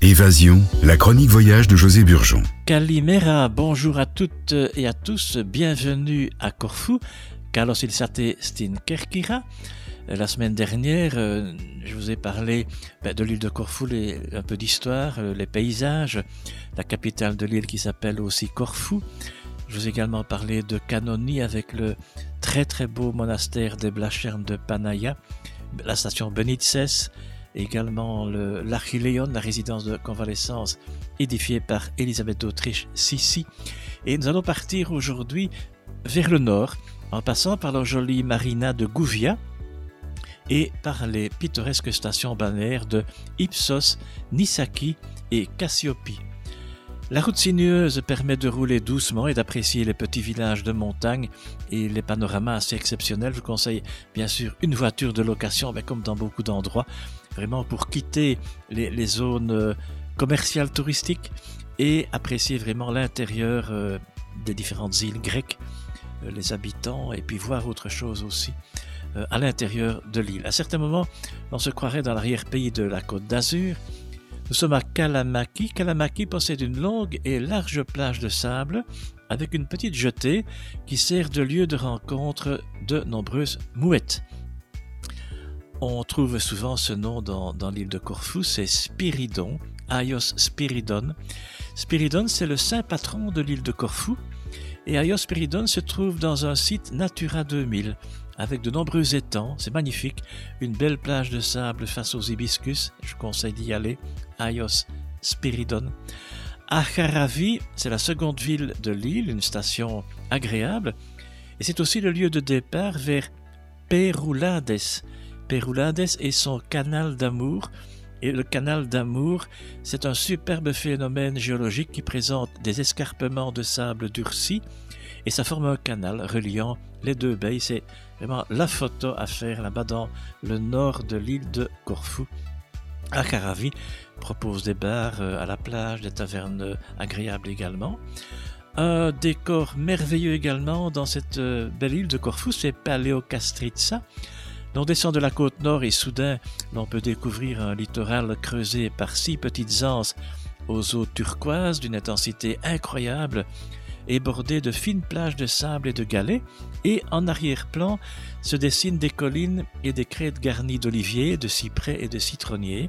Évasion, la chronique voyage de José Burgeon. Calimera, bonjour à toutes et à tous, bienvenue à Corfou. Carlos il Stin Kerkira. La semaine dernière, euh, je vous ai parlé ben, de l'île de Corfou, un peu d'histoire, euh, les paysages, la capitale de l'île qui s'appelle aussi Corfou. Je vous ai également parlé de Canoni avec le très très beau monastère des Blachern de Panaya, la station Benitzes, également l'Archiléon, la résidence de convalescence édifiée par Élisabeth d'Autriche Sissi. Et nous allons partir aujourd'hui vers le nord, en passant par la jolie marina de Gouvia et par les pittoresques stations balnéaires de Ipsos, Nisaki et Cassiopi. La route sinueuse permet de rouler doucement et d'apprécier les petits villages de montagne et les panoramas assez exceptionnels. Je vous conseille bien sûr une voiture de location, mais comme dans beaucoup d'endroits, vraiment pour quitter les, zones euh, commerciales touristiques et apprécier vraiment l'intérieur euh, des différentes îles grecques, euh, les habitants, et puis voir autre chose aussi à l'intérieur de l'île. À certains moments, on se croirait dans l'arrière-pays de la côte d'Azur. Nous sommes à Kalamaki. Kalamaki possède une longue et large plage de sable avec une petite jetée qui sert de lieu de rencontre de nombreuses mouettes. On trouve souvent ce nom dans, l'île de Corfou, c'est Spiridon, Aios Spiridon. Spiridon, c'est le saint patron de l'île de Corfou. Et Aios Spiridon se trouve dans un site Natura 2000, avec de nombreux étangs, c'est magnifique, une belle plage de sable face aux hibiscus, je conseille d'y aller, Aios Spiridon. Acharavi, c'est la seconde ville de l'île, une station agréable, et c'est aussi le lieu de départ vers Peroulades, Peroulades et son canal d'amour. Et le canal d'amour, c'est un superbe phénomène géologique qui présente des escarpements de sable durci et ça forme un canal reliant les deux baies. C'est vraiment la photo à faire là-bas dans le nord de l'île de Corfou. Akaravi propose des bars euh, à la plage, des tavernes agréables également. Un décor merveilleux également dans cette euh, belle île de Corfou, c'est Paleokastritsa. On descend de la côte nord et soudain, l'on peut découvrir un littoral creusé par six petites anses aux eaux turquoises d'une intensité incroyable et bordé de fines plages de sable et de galets, et en arrière-plan se dessinent des collines et des crêtes garnies d'oliviers, de cyprès et de citronniers.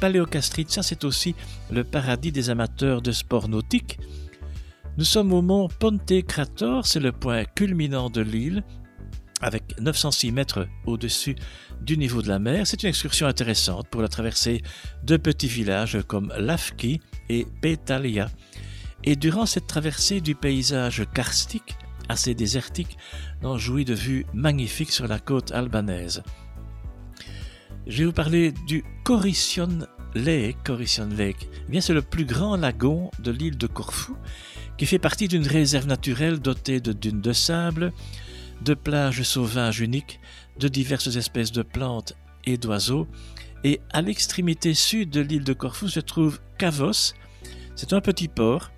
Paléocastritsa, c'est aussi le paradis des amateurs de sports nautiques. Nous sommes au mont Ponte Crator, c'est le point culminant de l'île, avec 906 mètres au-dessus du niveau de la mer. C'est une excursion intéressante pour la traversée de petits villages comme Lafki et Petalia. Et durant cette traversée du paysage karstique, assez désertique, on jouit de vues magnifiques sur la côte albanaise. Je vais vous parler du Corission Lake. Corission Lake, eh bien c'est le plus grand lagon de l'île de Corfou, qui fait partie d'une réserve naturelle dotée de dunes de sable, de plages sauvages uniques, de diverses espèces de plantes et d'oiseaux. Et à l'extrémité sud de l'île de Corfou se trouve Kavos. C'est un petit port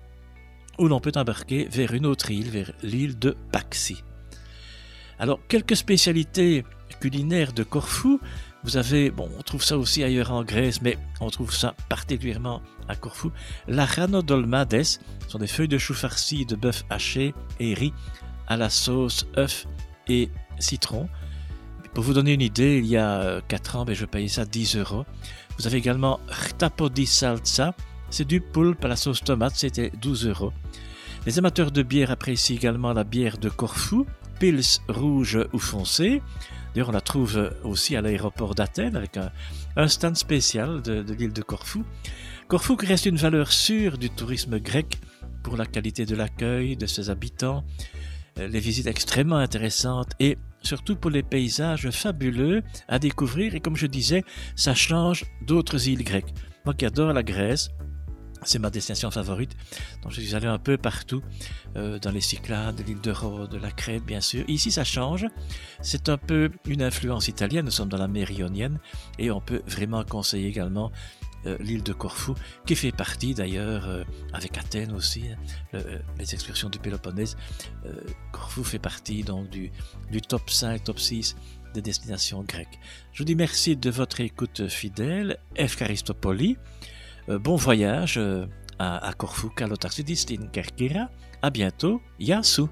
où l'on peut embarquer vers une autre île, vers l'île de Paxi. Alors, quelques spécialités culinaires de Corfou. Vous avez, bon, on trouve ça aussi ailleurs en Grèce, mais on trouve ça particulièrement à Corfou. La dolmades sont des feuilles de chou farcies de bœuf haché et riz à la sauce œuf et citron. Pour vous donner une idée, il y a 4 ans, ben, je payais ça 10 euros. Vous avez également Rtapodi Salsa, c'est du poulpe à la sauce tomate, c'était 12 euros. Les amateurs de bière apprécient également la bière de Corfou, Pils rouge ou foncé. D'ailleurs, on la trouve aussi à l'aéroport d'Athènes avec un, stand spécial de, de l'île de Corfou. Corfou reste une valeur sûre du tourisme grec pour la qualité de l'accueil de ses habitants, euh, les visites extrêmement intéressantes et surtout pour les paysages fabuleux à découvrir. Et comme je disais, ça change d'autres îles grecques. Moi qui adore la Grèce, c'est ma destination favorite. Donc je suis allé un peu partout, euh, dans les Cyclades, de l'île de Rhodes, de la Crète, bien sûr. Ici, ça change. C'est un peu une influence italienne. Nous sommes dans la mer Ionienne et on peut vraiment conseiller également euh, l'île de Corfou, qui fait partie d'ailleurs, euh, avec Athènes aussi, hein, les excursions du Péloponnèse. Corfou fait partie donc du, top 5, top 6 des destinations grecques. Je vous dis merci de votre écoute fidèle. F. bon voyage à, à Corfou, Kalotarsidis, Kerkira. À bientôt, Yasu.